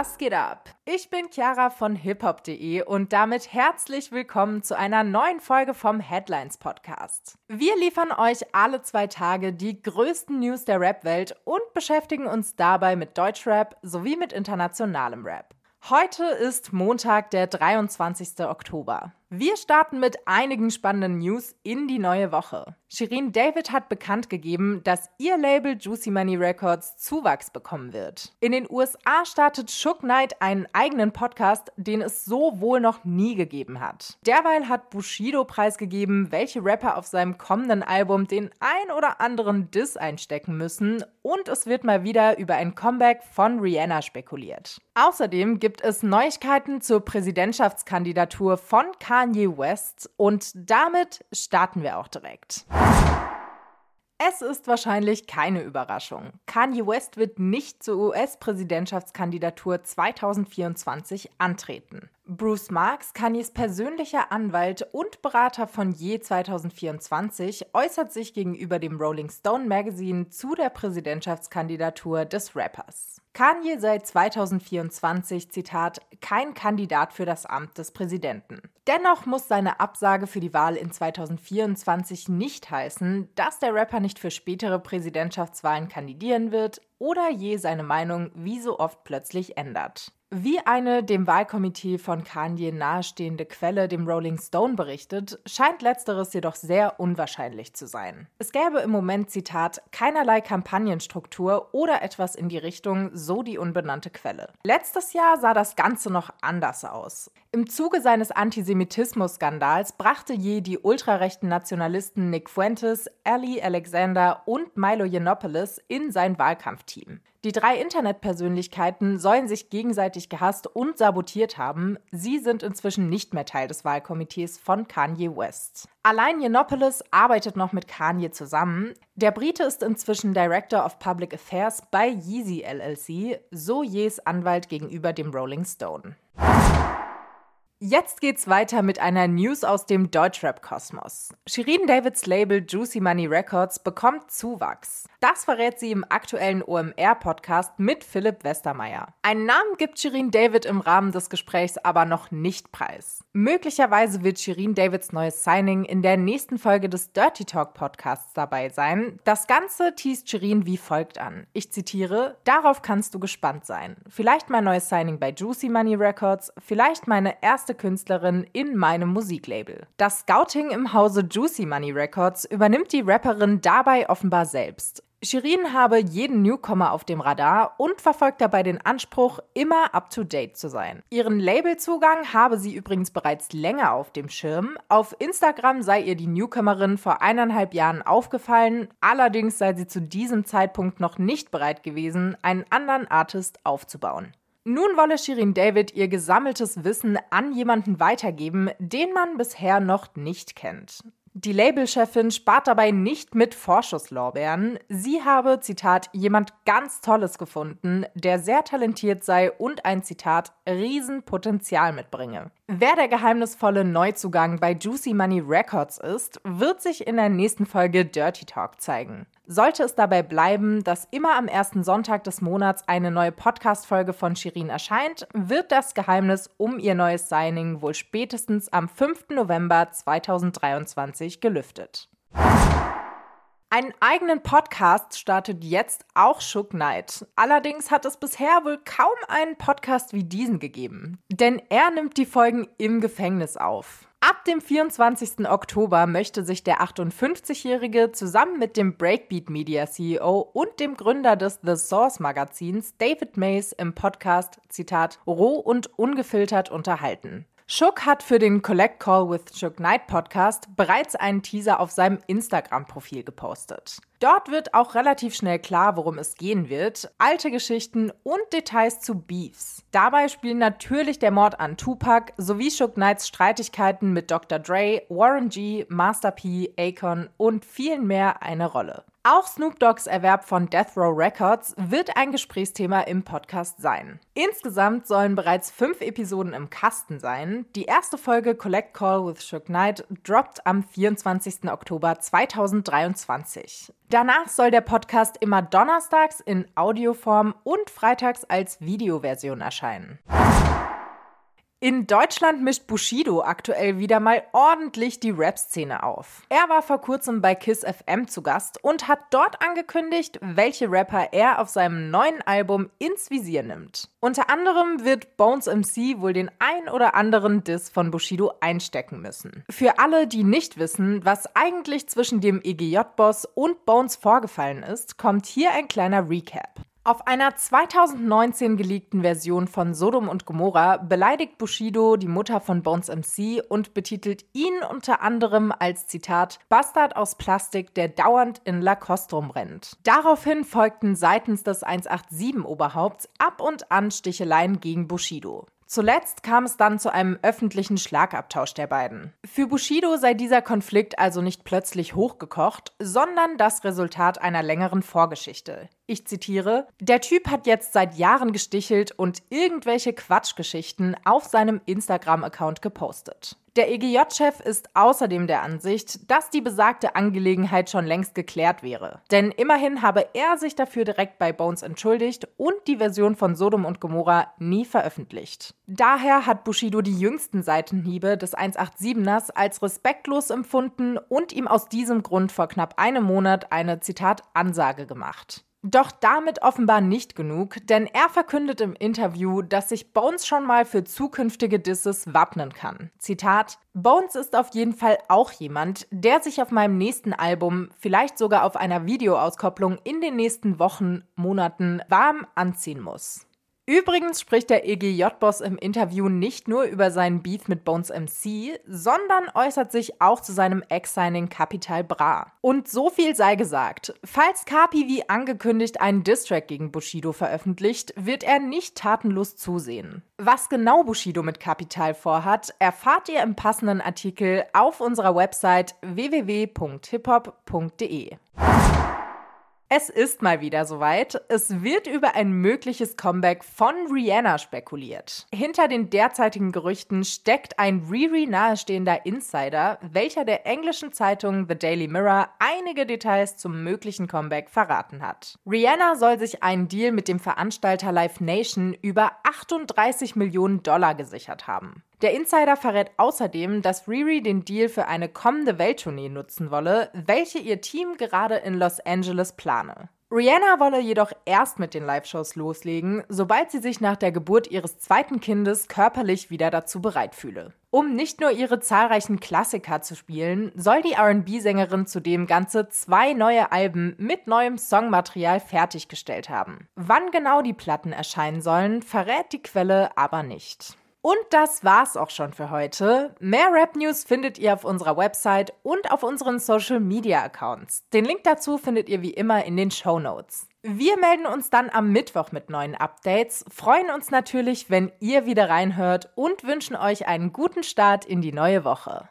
Was geht ab? Ich bin Chiara von hiphop.de und damit herzlich willkommen zu einer neuen Folge vom Headlines Podcast. Wir liefern euch alle zwei Tage die größten News der Rap-Welt und beschäftigen uns dabei mit Deutschrap sowie mit internationalem Rap. Heute ist Montag, der 23. Oktober. Wir starten mit einigen spannenden News in die neue Woche. Shirin David hat bekannt gegeben, dass ihr Label Juicy Money Records Zuwachs bekommen wird. In den USA startet Shook Knight einen eigenen Podcast, den es so wohl noch nie gegeben hat. Derweil hat Bushido preisgegeben, welche Rapper auf seinem kommenden Album den ein oder anderen Diss einstecken müssen und es wird mal wieder über ein Comeback von Rihanna spekuliert. Außerdem gibt es Neuigkeiten zur Präsidentschaftskandidatur von Kanye Kanye West und damit starten wir auch direkt. Es ist wahrscheinlich keine Überraschung. Kanye West wird nicht zur US-Präsidentschaftskandidatur 2024 antreten. Bruce Marks, Kanyes persönlicher Anwalt und Berater von je 2024, äußert sich gegenüber dem Rolling Stone Magazine zu der Präsidentschaftskandidatur des Rappers. Kanye sei 2024, Zitat, kein Kandidat für das Amt des Präsidenten. Dennoch muss seine Absage für die Wahl in 2024 nicht heißen, dass der Rapper nicht für spätere Präsidentschaftswahlen kandidieren wird oder je seine Meinung wie so oft plötzlich ändert. Wie eine dem Wahlkomitee von Kanye nahestehende Quelle dem Rolling Stone berichtet, scheint letzteres jedoch sehr unwahrscheinlich zu sein. Es gäbe im Moment, Zitat, keinerlei Kampagnenstruktur oder etwas in die Richtung, so die unbenannte Quelle. Letztes Jahr sah das Ganze noch anders aus. Im Zuge seines Antisemitismus-Skandals brachte je die ultrarechten Nationalisten Nick Fuentes, Ali Alexander und Milo Yiannopoulos in sein Wahlkampfteam. Die drei Internetpersönlichkeiten sollen sich gegenseitig gehasst und sabotiert haben. Sie sind inzwischen nicht mehr Teil des Wahlkomitees von Kanye West. Allein Yiannopoulos arbeitet noch mit Kanye zusammen. Der Brite ist inzwischen Director of Public Affairs bei Yeezy LLC, so Jes Anwalt gegenüber dem Rolling Stone. Jetzt geht's weiter mit einer News aus dem Deutschrap-Kosmos. Shirin Davids Label Juicy Money Records bekommt Zuwachs. Das verrät sie im aktuellen OMR-Podcast mit Philipp Westermeier. Einen Namen gibt Shirin David im Rahmen des Gesprächs aber noch nicht preis. Möglicherweise wird Shirin Davids neues Signing in der nächsten Folge des Dirty Talk Podcasts dabei sein. Das Ganze teast Shirin wie folgt an. Ich zitiere, darauf kannst du gespannt sein. Vielleicht mein neues Signing bei Juicy Money Records, vielleicht meine erste Künstlerin in meinem Musiklabel. Das Scouting im Hause Juicy Money Records übernimmt die Rapperin dabei offenbar selbst. Shirin habe jeden Newcomer auf dem Radar und verfolgt dabei den Anspruch, immer up-to-date zu sein. Ihren Labelzugang habe sie übrigens bereits länger auf dem Schirm. Auf Instagram sei ihr die Newcomerin vor eineinhalb Jahren aufgefallen, allerdings sei sie zu diesem Zeitpunkt noch nicht bereit gewesen, einen anderen Artist aufzubauen. Nun wolle Shirin David ihr gesammeltes Wissen an jemanden weitergeben, den man bisher noch nicht kennt. Die Labelchefin spart dabei nicht mit Vorschusslorbeeren. Sie habe, Zitat, jemand ganz Tolles gefunden, der sehr talentiert sei und ein, Zitat, Riesenpotenzial mitbringe. Wer der geheimnisvolle Neuzugang bei Juicy Money Records ist, wird sich in der nächsten Folge Dirty Talk zeigen. Sollte es dabei bleiben, dass immer am ersten Sonntag des Monats eine neue Podcast-Folge von Shirin erscheint, wird das Geheimnis um ihr neues Signing wohl spätestens am 5. November 2023 gelüftet. Einen eigenen Podcast startet jetzt auch Shook Knight. Allerdings hat es bisher wohl kaum einen Podcast wie diesen gegeben. Denn er nimmt die Folgen im Gefängnis auf. Ab dem 24. Oktober möchte sich der 58-Jährige zusammen mit dem Breakbeat Media CEO und dem Gründer des The Source Magazins David Mays im Podcast, Zitat, roh und ungefiltert unterhalten. Shook hat für den Collect Call with Shook Knight Podcast bereits einen Teaser auf seinem Instagram-Profil gepostet. Dort wird auch relativ schnell klar, worum es gehen wird. Alte Geschichten und Details zu Beefs. Dabei spielen natürlich der Mord an Tupac sowie Shook Knights Streitigkeiten mit Dr. Dre, Warren G., Master P., Akon und vielen mehr eine Rolle. Auch Snoop Dogg's Erwerb von Death Row Records wird ein Gesprächsthema im Podcast sein. Insgesamt sollen bereits fünf Episoden im Kasten sein. Die erste Folge Collect Call with Shook Knight droppt am 24. Oktober 2023. Danach soll der Podcast immer donnerstags in Audioform und freitags als Videoversion erscheinen. In Deutschland mischt Bushido aktuell wieder mal ordentlich die Rap-Szene auf. Er war vor kurzem bei Kiss FM zu Gast und hat dort angekündigt, welche Rapper er auf seinem neuen Album ins Visier nimmt. Unter anderem wird Bones MC wohl den ein oder anderen Diss von Bushido einstecken müssen. Für alle, die nicht wissen, was eigentlich zwischen dem EGJ-Boss und Bones vorgefallen ist, kommt hier ein kleiner Recap. Auf einer 2019 geleakten Version von Sodom und Gomorra beleidigt Bushido die Mutter von Bones MC und betitelt ihn unter anderem als Zitat Bastard aus Plastik, der dauernd in Lacoste rumrennt. Daraufhin folgten seitens des 187-Oberhaupts ab und an Sticheleien gegen Bushido. Zuletzt kam es dann zu einem öffentlichen Schlagabtausch der beiden. Für Bushido sei dieser Konflikt also nicht plötzlich hochgekocht, sondern das Resultat einer längeren Vorgeschichte. Ich zitiere, der Typ hat jetzt seit Jahren gestichelt und irgendwelche Quatschgeschichten auf seinem Instagram-Account gepostet. Der EGJ-Chef ist außerdem der Ansicht, dass die besagte Angelegenheit schon längst geklärt wäre. Denn immerhin habe er sich dafür direkt bei Bones entschuldigt und die Version von Sodom und Gomorra nie veröffentlicht. Daher hat Bushido die jüngsten Seitenhiebe des 187ers als respektlos empfunden und ihm aus diesem Grund vor knapp einem Monat eine Zitat Ansage gemacht. Doch damit offenbar nicht genug, denn er verkündet im Interview, dass sich Bones schon mal für zukünftige Disses wappnen kann. Zitat: Bones ist auf jeden Fall auch jemand, der sich auf meinem nächsten Album, vielleicht sogar auf einer Videoauskopplung in den nächsten Wochen, Monaten warm anziehen muss. Übrigens spricht der EGJ-Boss im Interview nicht nur über seinen Beef mit Bones MC, sondern äußert sich auch zu seinem Ex-Signing Capital Bra. Und so viel sei gesagt. Falls Capi wie angekündigt einen Distrack gegen Bushido veröffentlicht, wird er nicht tatenlos zusehen. Was genau Bushido mit Capital vorhat, erfahrt ihr im passenden Artikel auf unserer Website www.hiphop.de. Es ist mal wieder soweit. Es wird über ein mögliches Comeback von Rihanna spekuliert. Hinter den derzeitigen Gerüchten steckt ein Riri nahestehender Insider, welcher der englischen Zeitung The Daily Mirror einige Details zum möglichen Comeback verraten hat. Rihanna soll sich einen Deal mit dem Veranstalter Live Nation über 38 Millionen Dollar gesichert haben. Der Insider verrät außerdem, dass Riri den Deal für eine kommende Welttournee nutzen wolle, welche ihr Team gerade in Los Angeles plane. Rihanna wolle jedoch erst mit den Live-Shows loslegen, sobald sie sich nach der Geburt ihres zweiten Kindes körperlich wieder dazu bereit fühle. Um nicht nur ihre zahlreichen Klassiker zu spielen, soll die RB-Sängerin zudem ganze zwei neue Alben mit neuem Songmaterial fertiggestellt haben. Wann genau die Platten erscheinen sollen, verrät die Quelle aber nicht. Und das war's auch schon für heute. Mehr Rap News findet ihr auf unserer Website und auf unseren Social Media Accounts. Den Link dazu findet ihr wie immer in den Show Notes. Wir melden uns dann am Mittwoch mit neuen Updates, freuen uns natürlich, wenn ihr wieder reinhört und wünschen euch einen guten Start in die neue Woche.